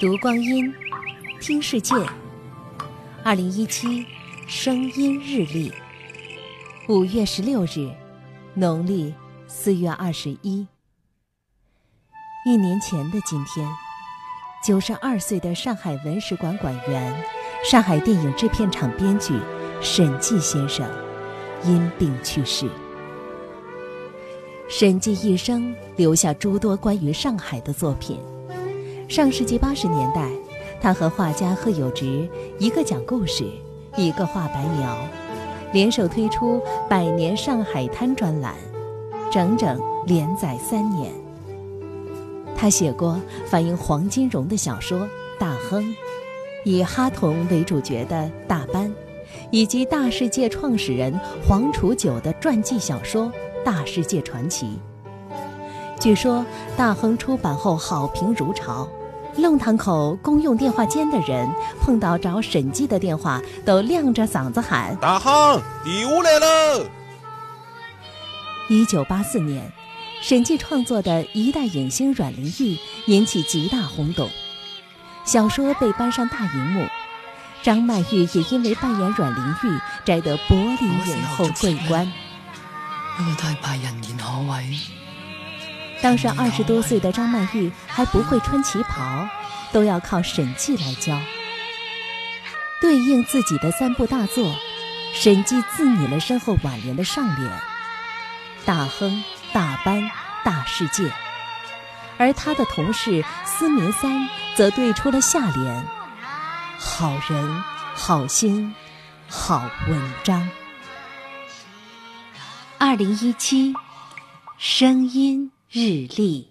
读光阴，听世界。二零一七声音日历，五月十六日，农历四月二十一。一年前的今天，九十二岁的上海文史馆馆员、上海电影制片厂编剧沈骥先生因病去世。沈骥一生留下诸多关于上海的作品。上世纪八十年代，他和画家贺友直一个讲故事，一个画白描，联手推出《百年上海滩》专栏，整整连载三年。他写过反映黄金荣的小说《大亨》，以哈同为主角的《大班》，以及大世界创始人黄楚九的传记小说《大世界传奇》。据说《大亨》出版后好评如潮。弄堂口公用电话间的人碰到找审计的电话，都亮着嗓子喊：“大亨，礼物来了！”一九八四年，审计创作的一代影星阮玲玉引起极大轰动，小说被搬上大荧幕，张曼玉也因为扮演阮玲玉摘得柏林影后桂冠。不过都系拜人言可畏。当时二十多岁的张曼玉还不会穿旗袍，都要靠沈骥来教。对应自己的三部大作，沈骥自拟了身后挽联的上联：“大亨、大班、大世界”，而他的同事司明三则对出了下联：“好人、好心、好文章。”二零一七，声音。日历。